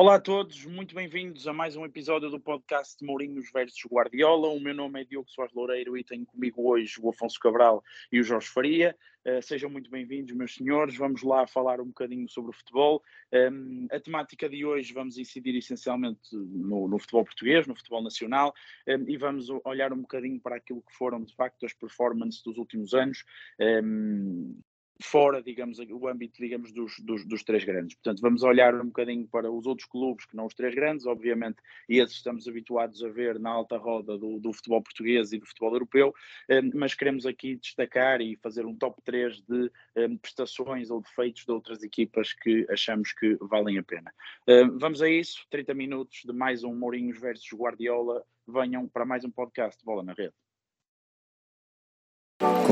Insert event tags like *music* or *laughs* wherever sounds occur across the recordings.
Olá a todos, muito bem-vindos a mais um episódio do podcast Mourinhos versus Guardiola. O meu nome é Diogo Soares Loureiro e tenho comigo hoje o Afonso Cabral e o Jorge Faria. Uh, sejam muito bem-vindos, meus senhores. Vamos lá falar um bocadinho sobre o futebol. Um, a temática de hoje vamos incidir essencialmente no, no futebol português, no futebol nacional, um, e vamos olhar um bocadinho para aquilo que foram, de facto, as performances dos últimos anos. Um, fora, digamos, o âmbito, digamos, dos, dos, dos, três grandes. Portanto, vamos olhar um bocadinho para os outros clubes que não os três grandes, obviamente, e esses estamos habituados a ver na alta roda do, do futebol português e do futebol europeu, eh, mas queremos aqui destacar e fazer um top 3 de eh, prestações ou defeitos de outras equipas que achamos que valem a pena. Eh, vamos a isso, 30 minutos de mais um Mourinhos versus Guardiola, venham para mais um podcast Bola na Rede.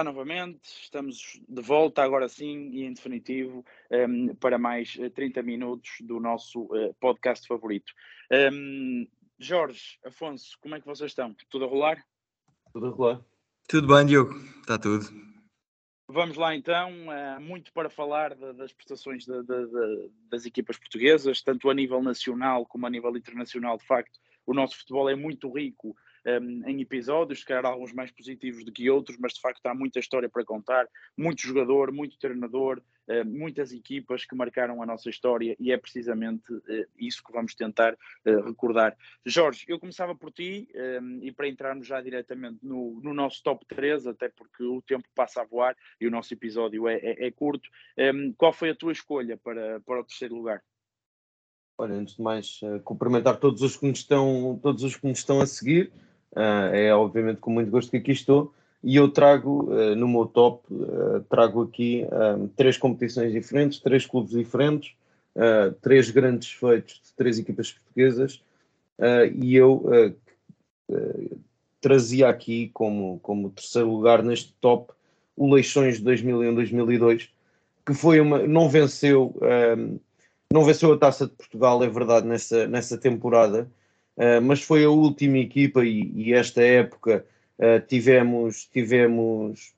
Olá novamente, estamos de volta agora sim e em definitivo um, ehm, para mais 30 eh, minutos do nosso uh, podcast favorito. Um, ehm, Jorge, Afonso, como é que vocês estão? Tudo a rolar? Tudo a rolar. Tudo bem, Diogo, está tudo. Vamos lá então, uh, muito para falar de, das prestações de, de, das equipas portuguesas, tanto a nível nacional como a nível internacional, de facto, o nosso futebol é muito rico um, em episódios, se calhar alguns mais positivos do que outros, mas de facto há muita história para contar, muito jogador, muito treinador, uh, muitas equipas que marcaram a nossa história e é precisamente uh, isso que vamos tentar uh, recordar. Jorge, eu começava por ti um, e para entrarmos já diretamente no, no, nosso top 3, até porque o tempo passa a voar e o nosso episódio é, é, é curto, um, qual foi a tua escolha para, para o terceiro lugar? Olha, antes de mais, uh, cumprimentar todos os que nos estão, todos os que nos estão a seguir. Uh, é obviamente com muito gosto que aqui estou. E eu trago uh, no meu top uh, trago aqui três competições diferentes, três clubes diferentes, três grandes feitos de três equipas portuguesas. E eu trazia aqui como, como terceiro lugar neste top o Leixões de 2001-2002 que foi uma não venceu não venceu a Taça de Portugal é verdade nessa nessa temporada eh, mas foi a última equipa e, e esta época uh, tivemos, tivemos,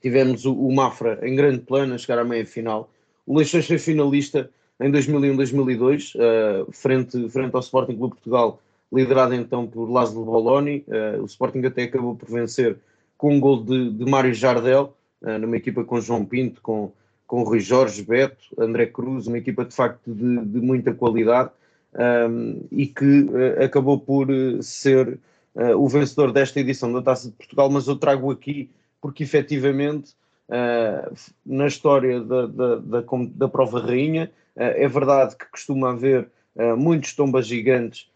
tivemos o, o, Mafra em grande plano a chegar à meia final. O Leixões foi finalista em 2001-2002, uh, eh, frente, frente ao Sporting Clube Portugal, liderado então por Lázaro Boloni. o Sporting até acabou por vencer com um gol de, de Mário Jardel, numa equipa com João Pinto, com, com Rui Jorge, Beto, André Cruz, uma equipa de facto de, de muita qualidade um, e que uh, acabou por uh, ser uh, o vencedor desta edição da Taça de Portugal, mas eu trago aqui porque efetivamente na história da, da, da, da prova rainha é verdade que costuma haver muitos tombas gigantes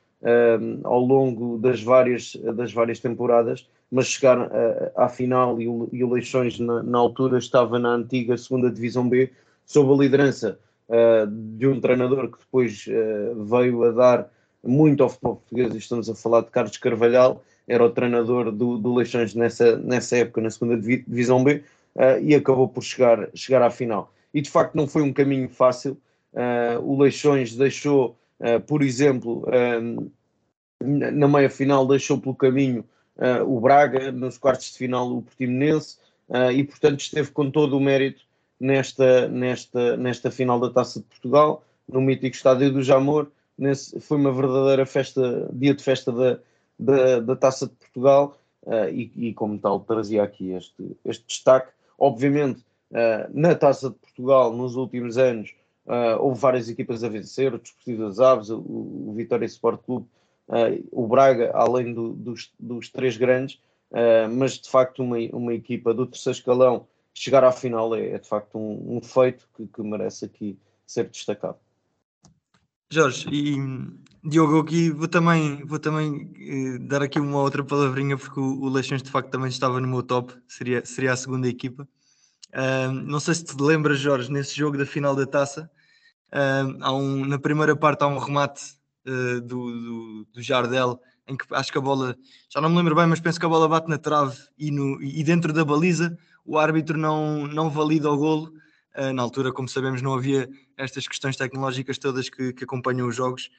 ao longo das várias, das várias temporadas, mas chegar à final e o, e na, na, altura estava na antiga segunda Divisão B, sob a liderança uh, de um treinador que depois uh, veio a dar muito ao futebol português, e estamos a falar de Carlos Carvalhal, era o treinador do, do Leixões nessa, nessa época, na segunda Divisão B, uh, e acabou por chegar, chegar à final. E de facto não foi um caminho fácil. o Leixões deixou, por exemplo, na meia final, deixou pelo caminho o Braga, nos quartos de final o Portimonense, e portanto esteve com todo o mérito nesta, nesta, nesta final da Taça de Portugal, no mítico Estádio do Jamor. Nesse, foi uma verdadeira festa, dia de festa da, da, da Taça de Portugal uh, e, e, como tal, trazia aqui este, este destaque. Obviamente, uh, na Taça de Portugal, nos últimos anos, uh, houve várias equipas a vencer: o Desportivo das Aves, o, o Vitória Sport Clube, o Braga, além do, dos, dos, três grandes, mas de facto, uma, uma equipa do terceiro escalão chegar à final é, é de facto um, um feito que, que, merece aqui ser destacado. Jorge, e Diogo, aqui vou também, vou também eh, dar aqui uma outra palavrinha, porque o, o Leixões de facto também estava no meu top, seria, seria a segunda equipa. Uh, não sei se te lembras, Jorge, nesse jogo da final da taça, uh, um, na primeira parte há um remate uh, do, do, do, Jardel em que acho que a bola, já não me lembro bem, mas penso que a bola bate na trave e, no, e dentro da baliza o árbitro não, não valida o golo. Uh, na altura, como sabemos, não havia estas questões tecnológicas todas que, que acompanham os jogos.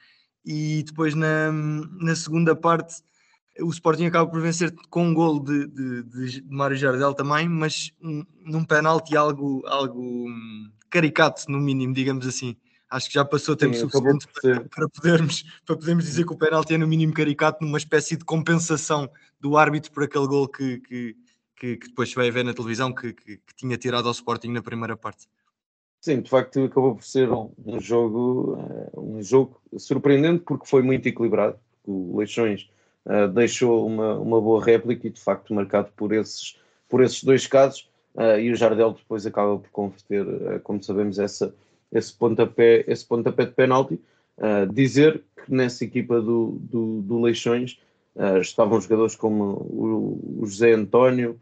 E depois na, na segunda parte o Sporting acaba por vencer com um gol de, de, de Mário Jardel também, mas um, num penalti algo, algo hum, caricato, no mínimo, digamos assim. Acho que já passou tempo Sim, suficiente para, para, podermos, para podermos dizer que o penalti é no mínimo caricato, numa espécie de compensação do árbitro por aquele gol que, que, que, que depois se vai ver na televisão que, que, que, tinha tirado ao Sporting na primeira parte. Sim, de facto acabou por ser um, um jogo, eh, um jogo surpreendente porque foi muito equilibrado. O Leixões uh, deixou uma, uma boa réplica e de facto marcado por esses, por esses dois casos. Uh, e o Jardel depois acaba por converter, uh, como sabemos, essa, esse, pontapé, esse pontapé de penalti. dizer que nessa equipa do, do, do Leixões estavam jogadores como o, o José António,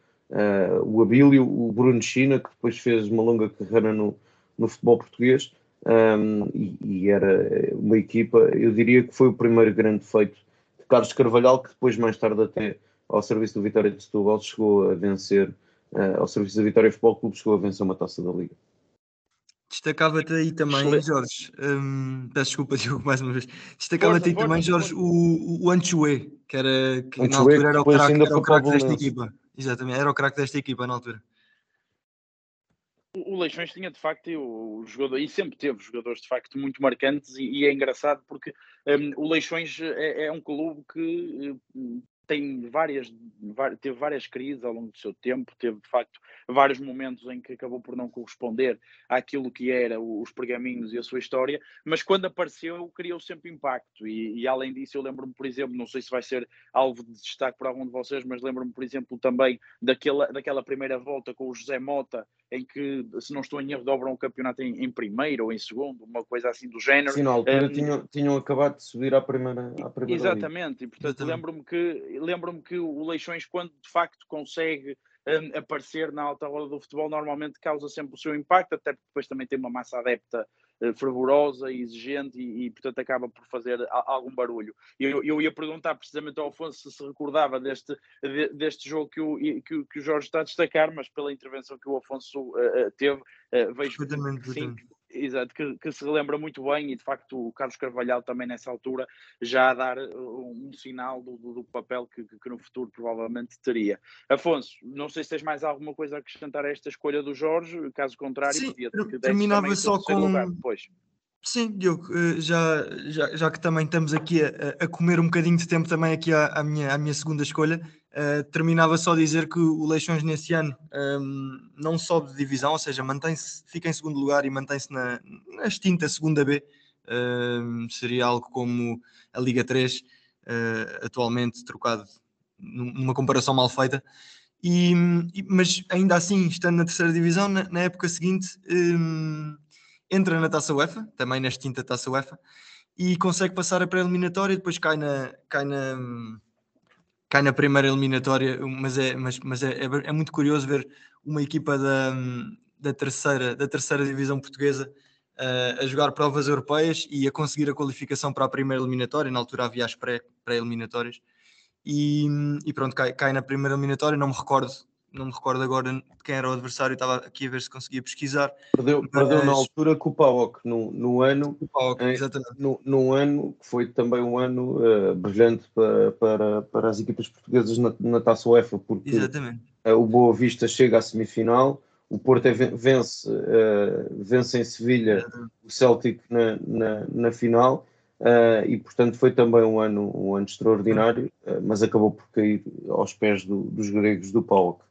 o Abílio, o Bruno China, que depois fez uma longa carreira no, no futebol português. Um, e, e, era uma equipa, eu diria que foi o primeiro grande feito Carlos Carvalhal, que depois, mais tarde, até ao serviço do Vitória de Setúbal, chegou a vencer, uh, ao serviço do Vitória Futebol Clube, chegou a vencer uma taça da Liga. Destacava-te aí também, Excelente. Jorge, um, peço desculpa, *laughs* Diogo, mais uma vez. Destacava-te aí também, Jorge, o, o que, era, que na altura era o craque crack desta equipa. Exatamente, era o craque desta equipa na altura. O Leixões tinha de facto o, o jogador, e sempre teve jogadores de facto muito marcantes, e, e é engraçado porque um, o Leixões é, é, um clube que hum, tem várias, teve várias crises ao longo do seu tempo, teve de facto vários momentos em que acabou por não corresponder àquilo que era os pergaminhos e a sua história, mas quando apareceu criou sempre impacto. E, e além disso eu lembro-me, por exemplo, não sei se vai ser alvo de destaque para algum de vocês, mas lembro-me, por exemplo, também daquela, daquela primeira volta com o José Mota, em que, se não estou em erro, dobram o campeonato em, em primeiro ou em segundo, uma coisa assim do género. Sim, na altura um, tinham, tinham acabado de subir à primeira, à primeira Exatamente, liga. e portanto lembro-me que lembro-me que o Leixões, quando de facto consegue um, aparecer na alta roda do futebol, normalmente causa sempre o seu impacto, até porque depois também tem uma massa adepta uh, fervorosa e exigente e, e, portanto, acaba por fazer a, algum barulho. Eu, eu ia perguntar precisamente ao Afonso se se recordava deste, de, deste jogo que o, que, que, o Jorge está a destacar, mas pela intervenção que o Afonso uh, teve, uh, vejo que sim, Exato, que, que, se lembra muito bem e de facto o Carlos Carvalhal também nessa altura já a dar uh, um, sinal do, do, do papel que, que, no futuro provavelmente teria. Afonso, não sei se tens mais alguma coisa a acrescentar a esta escolha do Jorge, caso contrário, Sim, podia que terminava só com depois. Sim, Diogo, eh, já, já, já que também estamos aqui a, a comer um bocadinho de tempo também aqui à, à minha, à minha segunda escolha, uh, terminava só a dizer que o Leixões nesse ano um, ehm, não sobe de divisão, ou seja, mantém-se, fica em segundo lugar e mantém-se na, na extinta segunda B, uh, seria algo como a Liga 3, uh, eh, atualmente trocado numa comparação mal feita, e, mas ainda assim, estando na terceira divisão, na, na época seguinte... Um, ehm, entra na taça UEFA, também na extinta taça UEFA, e consegue passar a pré-eliminatória, depois cai na, cai na, cai na primeira eliminatória, mas é, mas, mas é, é, é muito curioso ver uma equipa da, da, terceira, da terceira divisão portuguesa uh, a jogar provas europeias e a conseguir a qualificação para a primeira eliminatória, na altura havia as pré-eliminatórias, pré e, e, pronto, cai, cai na primeira eliminatória, não me recordo não me recordo agora de quem era o adversário, estava aqui a ver se conseguia pesquisar. Perdeu, mas... perdeu na altura com o PAOK, no, no ano, em, exatamente. No, no, ano que foi também um ano uh, brilhante para, para, para as equipas portuguesas na, na Taça UEFA, porque uh, o Boa Vista chega à semifinal, o Porto é, vence, uh, vence em Sevilha o Celtic na, na, na final. Uh, e portanto foi também um ano, um ano extraordinário, uh, mas acabou por cair aos pés do, dos gregos do PAOK.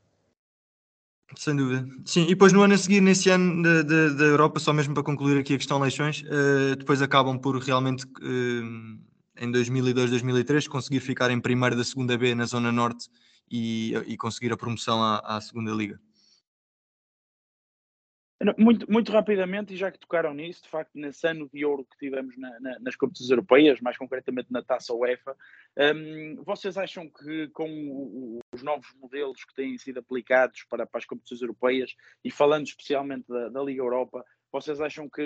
Sem dúvida. Sim, e depois no ano a seguir, nesse ano da Europa, só mesmo para concluir aqui a questão Leixões, uh, depois acabam por realmente, uh, em 2002, 2003, conseguir ficar em primeiro da segunda B na Zona Norte e, e conseguir a promoção à, à segunda Liga. Muito, muito rapidamente, e já que tocaram nisso, de facto, nesse ano de ouro que tivemos na, na, nas competições europeias, mais concretamente na taça UEFA, um, vocês acham que com os novos modelos que têm sido aplicados para, para as competições europeias, e falando especialmente da, da Liga Europa, Vocês acham que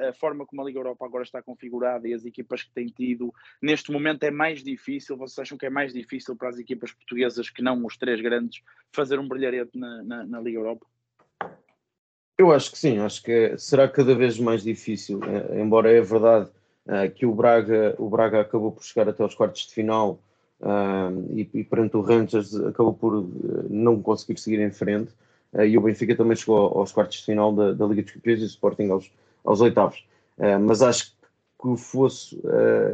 a, a, forma como a Liga Europa agora está configurada e as equipas que têm tido neste momento é mais difícil? Vocês acham que é mais difícil para as equipas portuguesas que não os três grandes fazer um brilharete na, na, na Liga Europa? Eu acho que sim, acho que será cada vez mais difícil, é, embora é verdade é, que o Braga, o Braga acabou por chegar até aos quartos de final e, e perante o Rangers acabou por eh, não conseguir seguir em frente. E o Benfica também chegou aos quartos de final da, da Liga dos Campeões e o Sporting aos, aos oitavos. Mas acho que fosse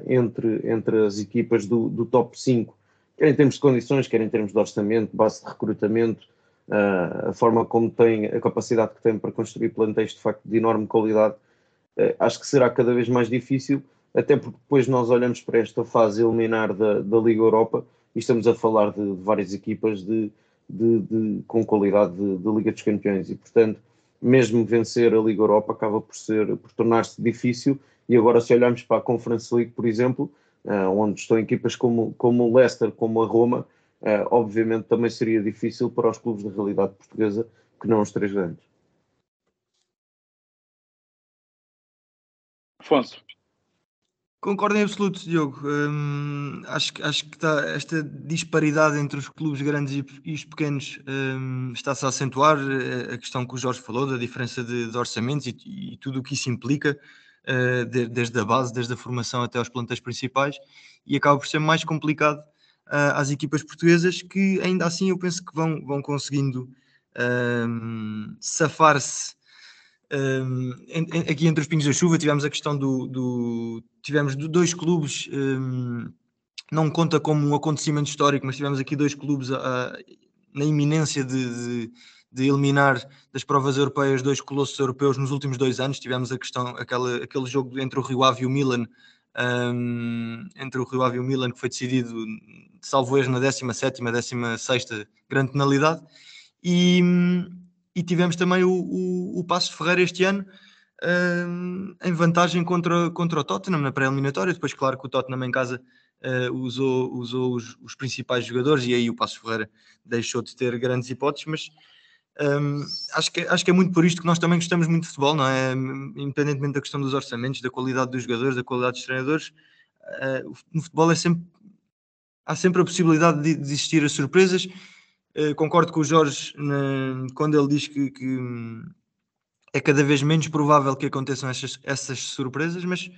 entre, entre as equipas do, do top 5, quer em termos de condições, quer em termos de orçamento, base de recrutamento, a forma como tem, a capacidade que tem para construir plantéis de facto de enorme qualidade, acho que será cada vez mais difícil, até porque depois nós olhamos para esta fase eliminar da, da Liga Europa e estamos a falar de, de várias equipas de de, de, com qualidade de, Liga dos Campeões e, portanto, mesmo vencer a Liga Europa acaba por, ser, por tornar-se difícil. E agora, se olharmos para a Conference League, por exemplo, uh, onde estão equipas como, como o Leicester, como a Roma, uh, obviamente também seria difícil para os clubes da realidade portuguesa, que não os três grandes. Afonso. Concordo em absoluto, Diogo. Hum, acho, acho que está, esta disparidade entre os clubes grandes e, e os pequenos hum, está-se a acentuar. Eh, a questão que o Jorge falou, da diferença de, de orçamentos e, e, tudo o que isso implica, uh, de, desde a base, desde a formação até aos plantéis principais, e acaba por ser mais complicado uh, às equipas portuguesas, que ainda assim eu penso que vão, vão conseguindo uh, safar-se um, aqui entre os pingos da chuva. Tivemos a questão do, do tivemos dois clubes um, não conta como um acontecimento histórico mas tivemos aqui dois clubes a, a, na iminência de, de, de, eliminar das provas europeias dois colossos europeus nos últimos dois anos. Tivemos a questão aquela, aquele jogo entre o Rio Ave e o Milan um, entre o Rio Ave e o Milan que foi decidido salvo erro na 17ª, 16 grande penalidade e e tivemos também o, o, o Passo Ferreira este ano uh, em vantagem contra, contra o Tottenham na pré-eliminatória. Depois, claro que o Tottenham em casa uh, usou, usou os, os, principais jogadores e aí o Passo Ferreira deixou de ter grandes hipóteses, mas um, acho, que, acho que é muito por isto que nós também gostamos muito de futebol, não é? Independentemente da questão dos orçamentos, da qualidade dos jogadores, da qualidade dos treinadores, uh, no futebol é sempre, há sempre a possibilidade de, de existir as surpresas Uh, concordo com o Jorge na, quando ele diz que, que, é cada vez menos provável que aconteçam essas, essas surpresas, mas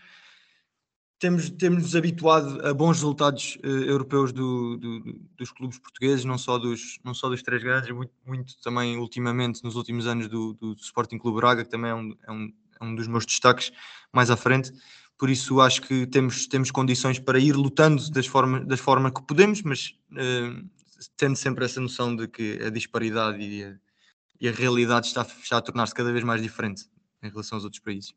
temos, temos nos habituado a bons resultados uh, europeus do, do, dos clubes portugueses, não só dos, não só dos três grandes, muito, muito também ultimamente, nos últimos anos, do, do Sporting Clube Braga, que também é um, é, um, é um dos meus destaques mais à frente. Por isso acho que temos, temos condições para ir lutando das formas, das formas que podemos, mas uh, tendo sempre essa noção de que a disparidade e a, e a realidade está, está a tornar-se cada vez mais diferente em relação aos outros países.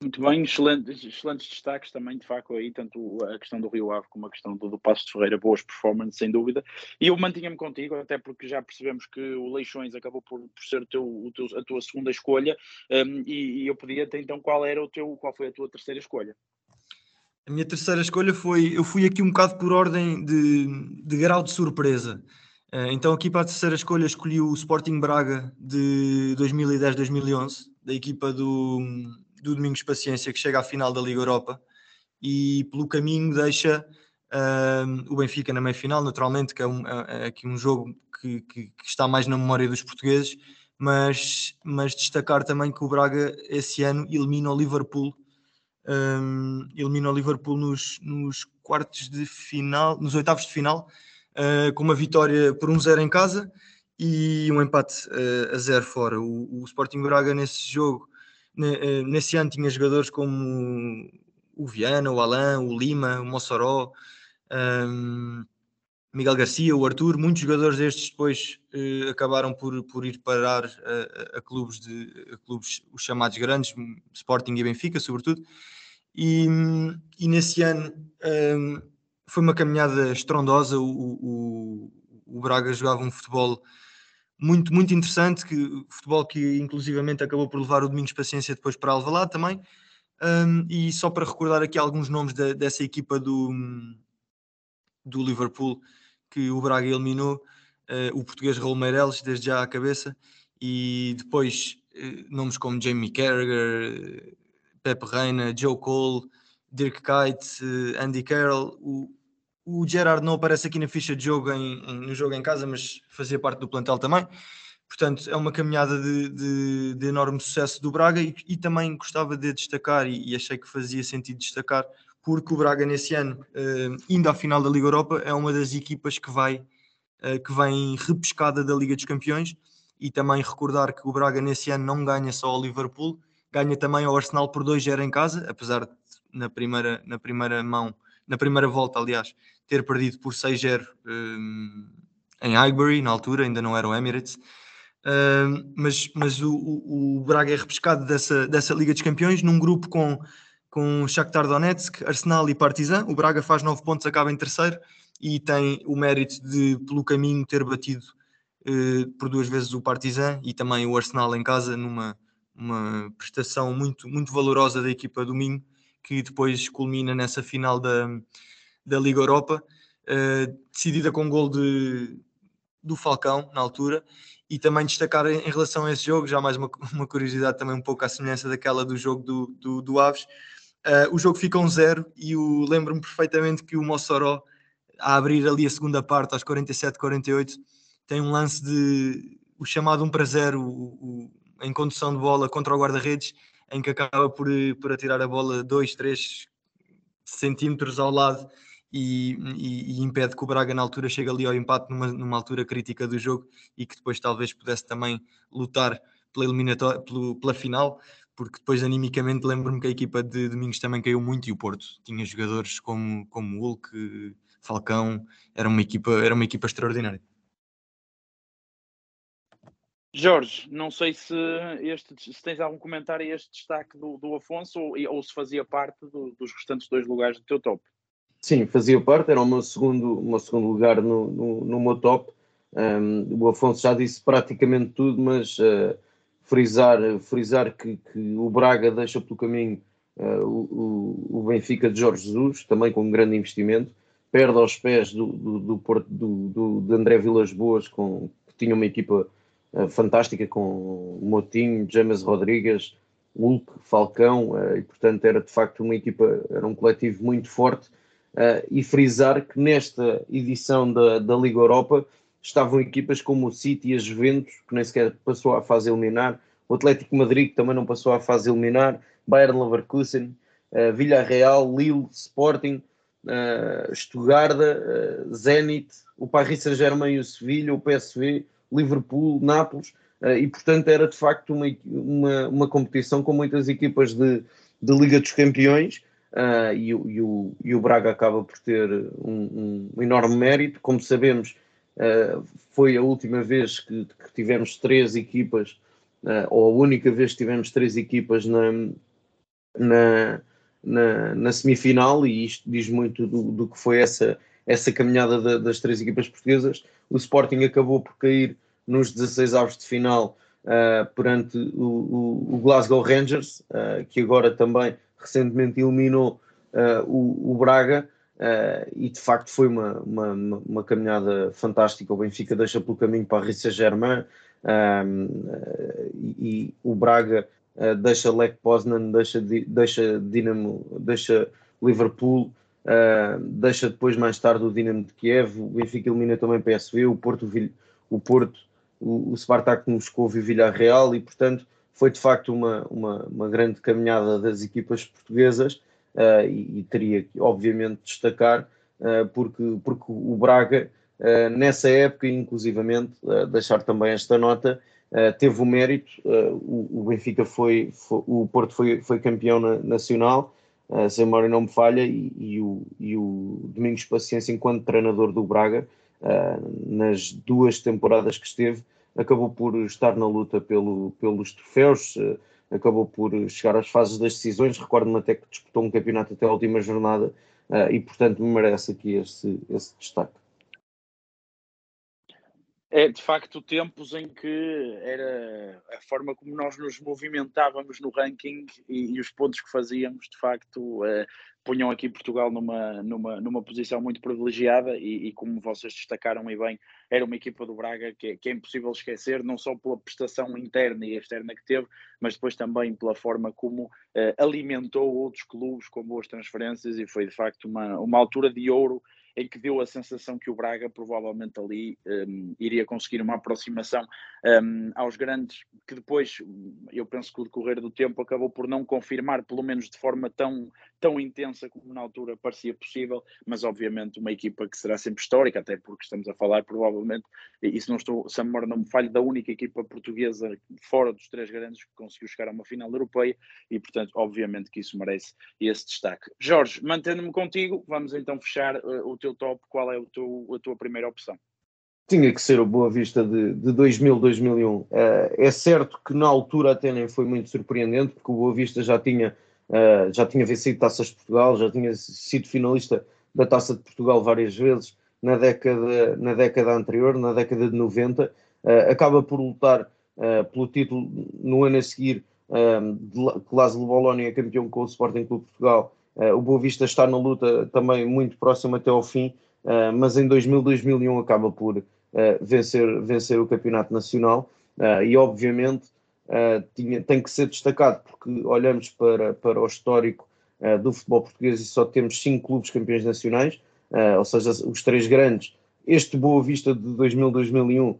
Muito bem, excelentes, excelentes destaques também, de facto, aí, tanto a questão do Rio Ave como a questão do, do Passo de Ferreira, boas performances, sem dúvida. E eu mantinha-me contigo, até porque já percebemos que o Leixões acabou por, por ser teu, teu, a tua segunda escolha, um, e, e, eu podia então qual era o teu, qual foi a tua terceira escolha? A minha terceira escolha foi. Eu fui aqui um bocado por ordem de, de grau de surpresa. Uh, então, aqui para a terceira escolha, escolhi o Sporting Braga de 2010-2011, da equipa do, do Domingos Paciência, que chega à final da Liga Europa e pelo caminho deixa uh, o Benfica na meia final, naturalmente, que é, um, é, é aqui um jogo que, que, que, está mais na memória dos portugueses, mas, mas destacar também que o Braga esse ano elimina o Liverpool um, elimina o Liverpool nos, nos, quartos de final, nos oitavos de final, uh, com uma vitória por 1-0 um em casa e um empate uh, a 0 fora. O, o, Sporting Braga nesse jogo, nesse ano, tinha jogadores como o Viana, o Alain, o Lima, o Mossoró. Um, Miguel Garcia, o Arthur, muitos jogadores destes depois eh, acabaram por, por ir parar a, a, clubes de a clubes os chamados grandes, Sporting e Benfica, sobretudo. E, e nesse ano um, foi uma caminhada estrondosa. O, o, o, Braga jogava um futebol muito, muito interessante, que, futebol que inclusivamente acabou por levar o Domingos Paciência depois para Alvalade também. Um, e só para recordar aqui alguns nomes de, dessa equipa do, do Liverpool que o Braga eliminou, uh, o português Raul Meireles, desde já à cabeça, e depois nomes como Jamie Carragher, Pepe Reina, Joe Cole, Dirk Kuyt, Andy Carroll. O, o Gerard não aparece aqui na ficha de jogo em, em, no jogo em casa, mas fazia parte do plantel também. Portanto, é uma caminhada de, de, de enorme sucesso do Braga e, e, também gostava de destacar, e, e, achei que fazia sentido destacar, porque o Braga nesse ano, uh, indo à final da Liga Europa, é uma das equipas que vai uh, que vem repescada da Liga dos Campeões e também recordar que o Braga nesse ano não ganha só ao Liverpool, ganha também ao Arsenal por 2-0 em casa, apesar de na primeira, na primeira mão, na primeira volta, aliás, ter perdido por 6-0 um, em Highbury, na altura, ainda não era o Emirates. Um, mas mas o, o, o, Braga é repescado dessa, dessa Liga dos Campeões num grupo com, com Shakhtar Donetsk, Arsenal e Partizan. O Braga faz 9 pontos, acaba em terceiro e tem o mérito de, pelo caminho, ter batido uh, por duas vezes o Partizan e também o Arsenal em casa numa uma prestação muito, muito valorosa da equipa do Minho que depois culmina nessa final da, da Liga Europa, uh, decidida com um gol de, do Falcão na altura. E também destacar em, em relação a esse jogo, já mais uma, uma, curiosidade também um pouco à semelhança daquela do jogo do, do, do Aves. Uh, o jogo fica um zero e lembro-me perfeitamente que o Mossoró, a abrir ali a segunda parte, aos 47, 48, tem um lance de o chamado 1 para 0 o, o, em condução de bola contra o guarda-redes em que acaba por, por atirar a bola 2, 3 centímetros ao lado e, e, e, impede que o Braga na altura chegue ali ao empate numa, numa altura crítica do jogo e que depois talvez pudesse também lutar pela eliminatória, pela final, porque depois animicamente lembro-me que a equipa de Domingos também caiu muito e o Porto tinha jogadores como, como Hulk, Falcão, era uma equipa, era uma equipa extraordinária. Jorge, não sei se, este, se tens algum comentário a este destaque do, do Afonso ou, ou, se fazia parte do, dos restantes dois lugares do teu top. Sim, fazia parte, era o meu segundo, o meu segundo lugar no, no, no meu top. Um, o Afonso já disse praticamente tudo, mas uh, frisar, frisar que, que, o Braga deixa pelo caminho uh, o, o, Benfica de Jorge Jesus, também com um grande investimento, perde aos pés do, do, do, do, do de André Vilas Boas, com, que tinha uma equipa uh, fantástica com Motinho, James Rodrigues, Hulk, Falcão, e portanto era de facto uma equipa, era um coletivo muito forte. Uh, e frisar que nesta edição da, da Liga Europa estavam equipas como o City e a Juventus, que nem sequer passou à fase eliminar, o Atlético Madrid, que também não passou à fase eliminar, Bayern Leverkusen, uh, Villarreal, Lille, Sporting, uh, Stuttgart, uh, Zenit, o Paris Saint-Germain e o Sevilha, o PSV, Liverpool, Nápoles, uh, e portanto era de facto uma, uma, uma competição com muitas equipas de, de Liga dos Campeões. Uh, e, e, o, e o Braga acaba por ter um, um enorme mérito. Como sabemos, uh, foi a última vez que, que tivemos três equipas, ou a única vez que tivemos três equipas na, na, na, na semifinal, e isto diz muito do, do que foi essa, essa caminhada de, das três equipas portuguesas. O Sporting acabou por cair nos 16 avos de final uh, perante o, o, o, Glasgow Rangers, uh, que agora também recentemente eliminou uh, o, o, Braga. e de facto foi uma, uma, uma, caminhada fantástica. O Benfica deixa pelo caminho para a Paris Saint-Germain e, e, o Braga deixa Lech Poznan, deixa, deixa Dinamo, deixa Liverpool, Uh, deixa depois mais tarde o Dinamo de Kiev, o Benfica elimina também PSV, o Porto, o, Porto, o, o Spartak Moscou e o Villarreal e portanto foi de facto uma, uma, uma grande caminhada das equipas portuguesas uh, e, e, teria que obviamente destacar uh, porque, porque o Braga nessa época inclusivamente deixar também esta nota teve o mérito, o, o, Benfica foi, foi, o Porto foi, foi campeão na, nacional uh, se a memória não me falha, e, e, o, e o Domingos Paciência, enquanto treinador do Braga, uh, nas duas temporadas que esteve, acabou por estar na luta pelo, pelos troféus, uh, acabou por chegar às fases das decisões. Recordo-me até que disputou um campeonato até a última jornada e, portanto, me merece aqui esse, esse destaque. É de facto tempos em que era a forma como nós nos movimentávamos no ranking e, e os pontos que fazíamos, de facto, uh, punham aqui Portugal numa, numa, numa posição muito privilegiada e, e, como vocês destacaram e bem, era uma equipa do Braga que, que, é impossível esquecer, não só pela prestação interna e externa que teve, mas depois também pela forma como uh, alimentou outros clubes com boas transferências e foi de facto uma, uma altura de ouro em que deu a sensação que o Braga provavelmente ali um, iria conseguir uma aproximação um, aos grandes, que depois eu penso que o decorrer do tempo acabou por não confirmar, pelo menos de forma tão, tão intensa como na altura parecia possível, mas obviamente uma equipa que será sempre histórica, até porque estamos a falar provavelmente, e se não estou, se a memória não me falha, da única equipa portuguesa fora dos três grandes que conseguiu chegar a uma final europeia e portanto obviamente que isso merece esse destaque. Jorge, mantendo-me contigo, vamos então fechar uh, o teu top, qual é o teu, a tua primeira opção? Tinha que ser o Boa Vista de, de 2000, 2001. Uh, é certo que na altura até nem foi muito surpreendente, porque o Boa Vista já tinha, uh, já tinha vencido Taças de Portugal, já tinha sido finalista da Taça de Portugal várias vezes na década, na década anterior, na década de 90. Uh, eh, acaba por lutar uh, pelo título no ano a seguir, uh, de Laszlo Bologna campeão com o Sporting Clube de Portugal o Boa Vista está na luta também muito próximo até ao fim, mas em 2000, 2001 acaba por vencer, vencer o Campeonato Nacional e, obviamente, tinha, tem que ser destacado porque olhamos para, para o histórico do futebol português e só temos cinco clubes campeões nacionais, ou seja, os três grandes, este Boa Vista de 2000, 2001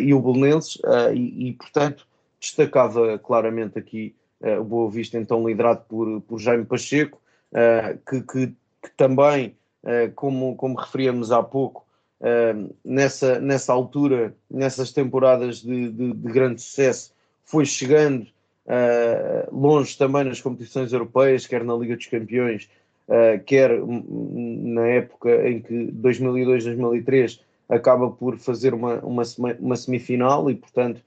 e o Belenenses, e, e, portanto, destacava claramente aqui o Boa Vista, então liderado por, por Jaime Pacheco, uh, que, que, que, também, uh, como, como referíamos há pouco, uh, nessa, nessa altura, nessas temporadas de, de, de grande sucesso, foi chegando longe também nas competições europeias, quer na Liga dos Campeões, quer na época em que 2002, 2003 acaba por fazer uma, uma, uma semifinal e, portanto,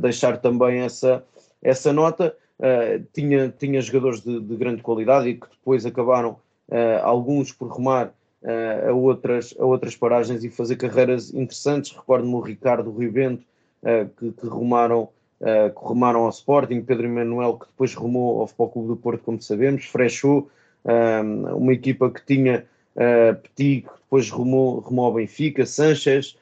deixar também essa, essa nota uh, tinha, tinha jogadores de, de, grande qualidade e que depois acabaram, uh, alguns por rumar uh, a, outras, a outras paragens e fazer carreiras interessantes. Recordo-me o Ricardo Rui Bento, que, que, rumaram, que rumaram ao Sporting, Pedro Emanuel, que depois rumou ao Futebol Clube do Porto, como sabemos, Frechou, uma equipa que tinha Petit, que depois rumou, rumou ao Benfica, Sanchez,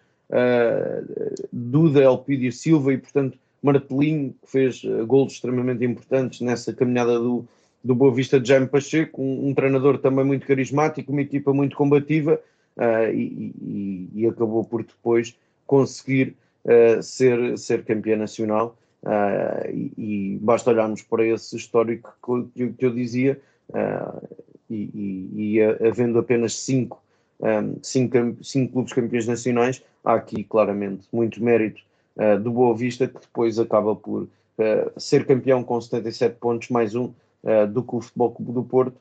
Duda, Elpidio Silva e, portanto, Martelinho, que fez uh, golos extremamente importantes nessa caminhada do, do Boa Vista de Jaime Pacheco, um, um treinador também muito carismático, uma equipa muito combativa uh, e, e, e, acabou por depois conseguir uh, ser, ser campeão nacional. Uh, e, e, basta olharmos para esse histórico que, que eu dizia, e, e, havendo apenas cinco, um, cinco, cinco clubes campeões nacionais, há aqui claramente muito mérito uh, do Boa Vista, que depois acaba por uh, ser campeão com 77 pontos, mais um uh, do que o Futebol Clube do Porto,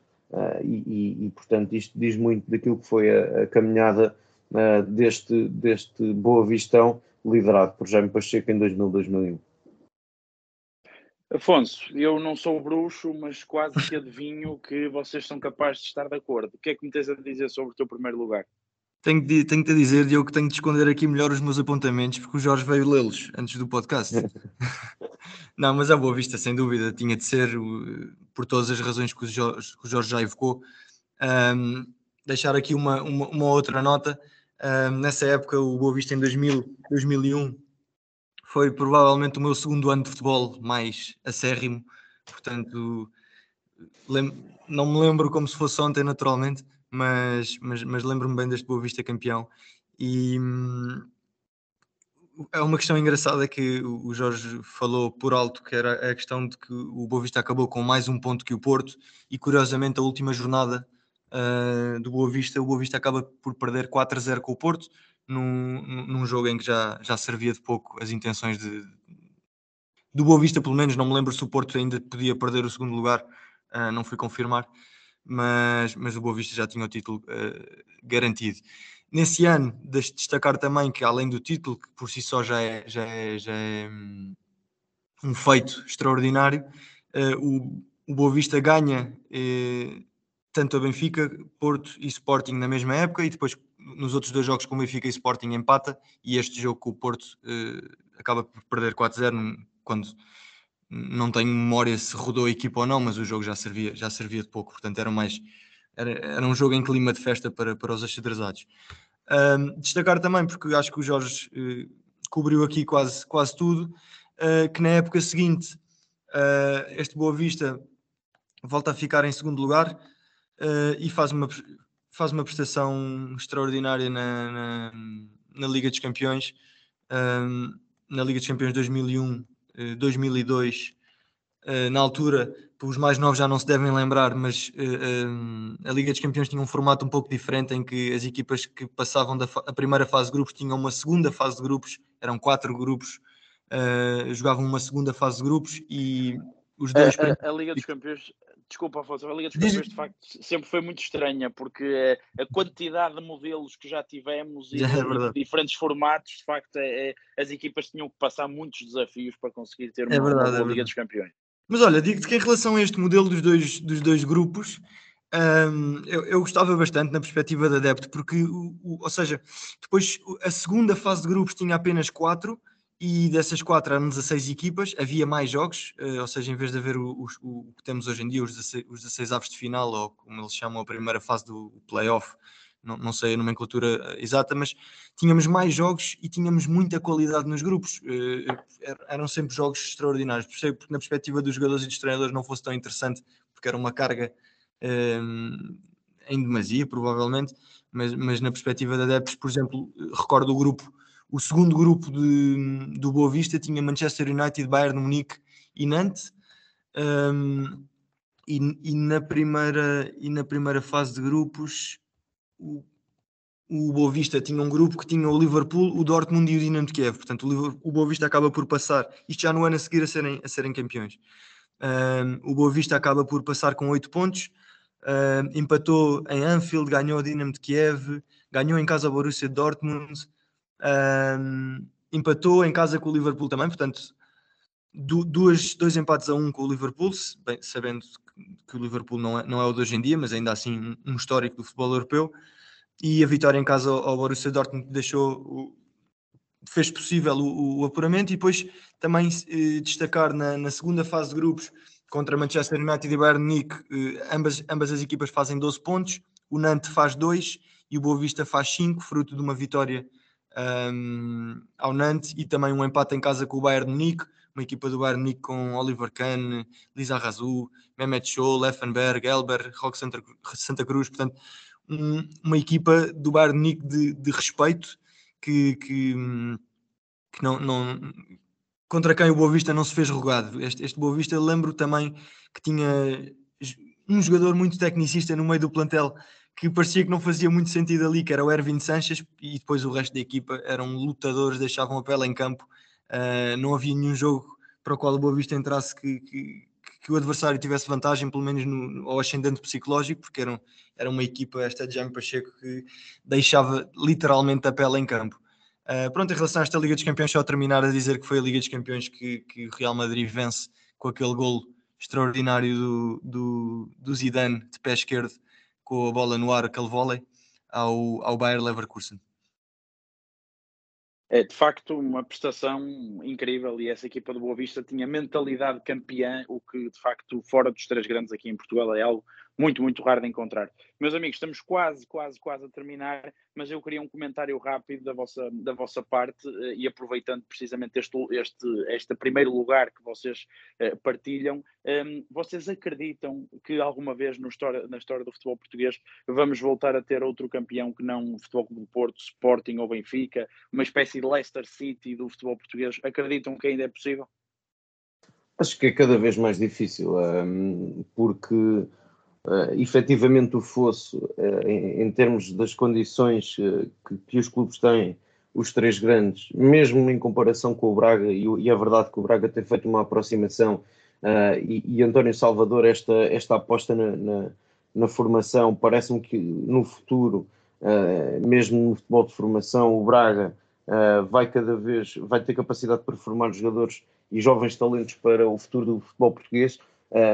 e, e, e, portanto isto diz muito daquilo que foi a, a caminhada deste, deste Boa Vistão, liderado por Jaime Pacheco em 2000-2001. Afonso, eu não sou bruxo, mas quase que adivinho que vocês são capazes de estar de acordo. O que é que me tens a dizer sobre o teu primeiro lugar? Tenho de, tenho te dizer, Diogo, que tenho de esconder aqui melhor os meus apontamentos, porque o Jorge veio lê-los antes do podcast. *laughs* não, mas à boa vista, sem dúvida, tinha de ser, por todas as razões que o Jorge, que o Jorge já evocou. Um, deixar aqui uma, uma, uma outra nota. Um, nessa época, o Boa Vista em 2000, 2001 foi provavelmente o meu segundo ano de futebol mais acérrimo, portanto, não me lembro como se fosse ontem, naturalmente, mas, mas, mas lembro-me bem deste Boa Vista campeão. E hum, é uma questão engraçada que o Jorge falou por alto, que era a questão de que o Boa Vista acabou com mais um ponto que o Porto, e curiosamente a última jornada uh, do Boa Vista, o Boa Vista acaba por perder 4-0 com o Porto, num, num jogo em que já, já servia de pouco as intenções de, do Boa Vista, pelo menos, não me lembro se o Porto ainda podia perder o segundo lugar, uh, não fui confirmar mas, mas o Boa Vista já tinha o título uh, garantido. Nesse ano, deixe de destacar também que, além do título, que por si só já é, já é, já é um, um feito extraordinário, uh, o, o Boa Vista ganha uh, tanto a Benfica, Porto e Sporting na mesma época, e depois nos outros dois jogos com o Benfica e Sporting empata e este jogo com o Porto uh, acaba por perder 4-0 quando não tenho memória se rodou a equipa ou não, mas o jogo já servia, já servia de pouco, portanto era mais era, era um jogo em clima de festa para, para os achadrezados. Um, destacar também, porque acho que o Jorge uh, cobriu aqui quase, quase tudo, uh, que na época seguinte uh, este Boa Vista volta a ficar em segundo lugar e faz uma, faz uma prestação extraordinária na, na, na Liga dos Campeões. Um, na Liga dos Campeões 2001, 2002, na altura os mais novos já não se devem lembrar, mas uh, a Liga dos Campeões tinha um formato um pouco diferente em que as equipas que passavam da a primeira fase de grupos tinham uma segunda fase de grupos, eram quatro grupos, uh, jogavam uma segunda fase de grupos e os dois. A, a, a Liga dos Campeões, desculpa, Afonso, a Liga dos Campeões de facto sempre foi muito estranha porque a quantidade de modelos que já tivemos e *laughs* é diferentes formatos, de facto, é, é, as equipas tinham que passar muitos desafios para conseguir ter uma, é verdade, uma boa Liga dos Campeões. Mas olha, digo-te que em relação a este modelo dos dois, dos dois grupos, um, eu, eu, gostava bastante na perspectiva da adepto, porque, o, o, ou seja, depois a segunda fase de grupos tinha apenas quatro, e dessas quatro eram 16 equipas, havia mais jogos, uh, ou seja, em vez de haver o, o, o, que temos hoje em dia, os 16, os 16 aves de final, ou como eles chamam a primeira fase do playoff, não, não sei a nomenclatura exata, mas tínhamos mais jogos e tínhamos muita qualidade nos grupos. Uh, eram sempre jogos extraordinários. Percebo porque na perspectiva dos jogadores e dos treinadores não fosse tão interessante, porque era uma carga um, em demasia, provavelmente, mas, mas na perspectiva de adeptos, por exemplo, recordo o grupo, o segundo grupo de, do Boa Vista tinha Manchester United, Bayern Munique e Nantes. Um, e, e, na primeira, e na primeira fase de grupos o, o Boa Vista tinha um grupo que tinha o Liverpool, o Dortmund e o Dinamo de Kiev. Portanto, o, o Boa Vista acaba por passar, isto já no ano a seguir a serem, a serem campeões. Um, o Boa Vista acaba por passar com 8 pontos, um, empatou em Anfield, ganhou o Dinamo de Kiev, ganhou em casa o Borussia Dortmund, um, empatou em casa com o Liverpool também, portanto, duas, dois empates a um com o Liverpool, bem, sabendo que o Liverpool não é, não é o de hoje em dia, mas ainda assim um histórico do futebol europeu. E a vitória em casa ao Borussia Dortmund deixou o, fez possível o, o, apuramento e depois também eh, destacar na, na, segunda fase de grupos contra Manchester United e Bayern Munique, eh, ambas, ambas as equipas fazem 12 pontos, o Nantes faz 2 e o Boa Vista faz 5, fruto de uma vitória um, ao Nantes e também um empate em casa com o Bayern Munique uma equipa do Bayern Munique com Oliver Kahn, Lisa Razou, Mehmet Scholl, Leffenberg, Elber, Roque Santa, Santa Cruz, portanto, um, uma equipa do Bayern Munique de, de respeito que, que, que não, não, contra quem o Boa Vista não se fez rogado. Este, este Boa Vista lembro também que tinha um jogador muito tecnicista no meio do plantel que parecia que não fazia muito sentido ali, que era o Erwin Sanches, e depois o resto da equipa eram lutadores, deixavam a pele em campo Uh, não havia nenhum jogo para o qual o Boa Vista entrasse que, que, que o adversário tivesse vantagem, pelo menos no, ao ascendente psicológico, porque eram, era uma equipa, esta de Jaime Pacheco, que deixava literalmente a pele em campo. Uh, pronto, em relação a esta Liga dos Campeões, só terminar a dizer que foi a Liga dos Campeões que, que o Real Madrid vence com aquele golo extraordinário do, do, do Zidane de pé esquerdo com a bola no ar, aquele vôlei, ao, ao Bayer Leverkusen. É de facto uma prestação incrível e essa equipa do Boa Vista tinha mentalidade campeã, o que de facto fora dos três grandes aqui em Portugal é algo muito, muito raro de encontrar. Meus amigos, estamos quase, quase, quase a terminar, mas eu queria um comentário rápido da vossa, da vossa parte eh, e aproveitando precisamente este, este, este primeiro lugar que vocês uh, partilham, ehm, vocês acreditam que alguma vez no história, na história do futebol português vamos voltar a ter outro campeão que não o Futebol Clube do Porto, Sporting ou Benfica, uma espécie de Leicester City do futebol português? Acreditam que ainda é possível? Acho que é cada vez mais difícil, ehm, porque uh, efetivamente o fosso, uh, em, em, termos das condições uh, que, que, os clubes têm, os três grandes, mesmo em comparação com o Braga, e, e é verdade que o Braga tem feito uma aproximação, uh, e, e, António Salvador, esta, esta aposta na, na, na formação, parece-me que no futuro, mesmo no futebol de formação, o Braga vai cada vez, vai ter capacidade para formar jogadores e jovens talentos para o futuro do futebol português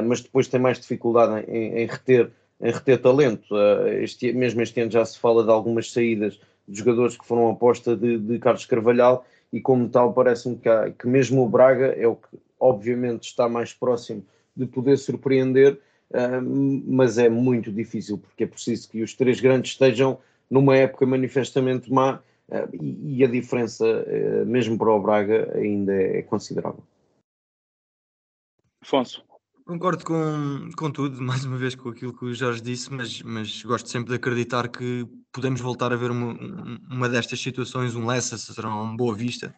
mas depois tem mais dificuldade em, em reter em reter talento. Uh, este, mesmo este ano já se fala de algumas saídas de jogadores que foram aposta de, de Carlos Carvalhal e como tal parece-me que, que mesmo o Braga é o que obviamente está mais próximo de poder surpreender, uh, mas é muito difícil porque é preciso que os três grandes estejam numa época manifestamente má e, a diferença, mesmo para o Braga, ainda é considerável. Afonso. Concordo com, com tudo, *laughs* mais uma vez com aquilo que o Jorge disse, mas, mas gosto sempre de acreditar que podemos voltar a ver uma, uma destas situações, um Leicester, será uma boa vista,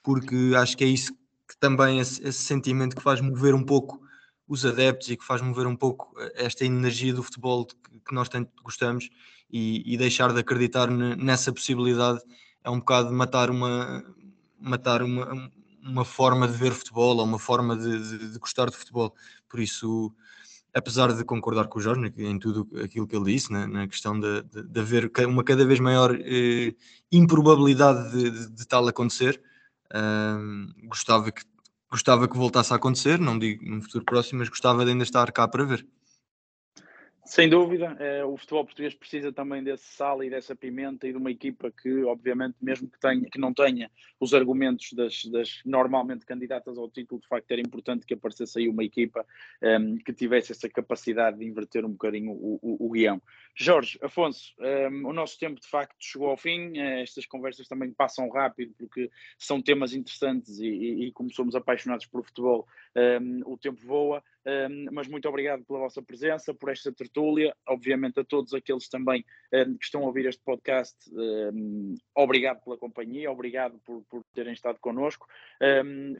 porque acho que é isso que também, esse, esse, sentimento que faz mover um pouco os adeptos e que faz mover um pouco esta energia do futebol que, que nós tanto gostamos e, e, deixar de acreditar nessa possibilidade é um bocado matar uma, matar uma, uma forma de ver futebol ou uma forma de, de, de, gostar de futebol. Por isso, apesar de concordar com o Jorge em tudo aquilo que ele disse, na, na questão de, de, haver uma cada vez maior eh, improbabilidade de, tal acontecer, gostava, que, gostava que voltasse a acontecer, não digo no futuro próximo, mas gostava de ainda estar cá para ver. Sem dúvida, é, o futebol português precisa também desse sal e dessa pimenta e de uma equipa que, obviamente, mesmo que, tenha, que não tenha os argumentos das, das normalmente candidatas ao título, de facto era importante que aparecesse aí uma equipa ehm, que tivesse essa capacidade de inverter um bocadinho o, o, o guião. Jorge, Afonso, ehm, o nosso tempo de facto chegou ao fim, eh, estas conversas também passam rápido porque são temas interessantes e, e, e como somos apaixonados por futebol, ehm, o tempo voa. Um, mas muito obrigado pela vossa presença, por esta tertúlia. Obviamente, a todos aqueles também um, que estão a ouvir este podcast, um, obrigado pela companhia, obrigado por, por terem estado connosco.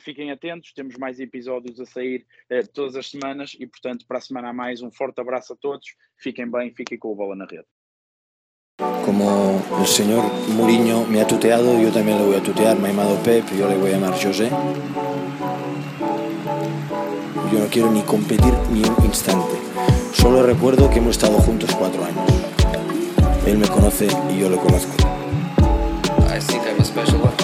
fiquem atentos, temos mais episódios a sair uh, todas as semanas e, portanto, para a semana a mais, um forte abraço a todos. Fiquem bem, fiquem com a bola na rede. Como el señor Mourinho me ha tuteado, yo también le voy a tutear. Me ha Pep, yo le voy a llamar José. Yo no quiero ni competir ni un instante. Solo recuerdo que hemos estado juntos cuatro años. Él me conoce y yo lo conozco. I think I'm a special one.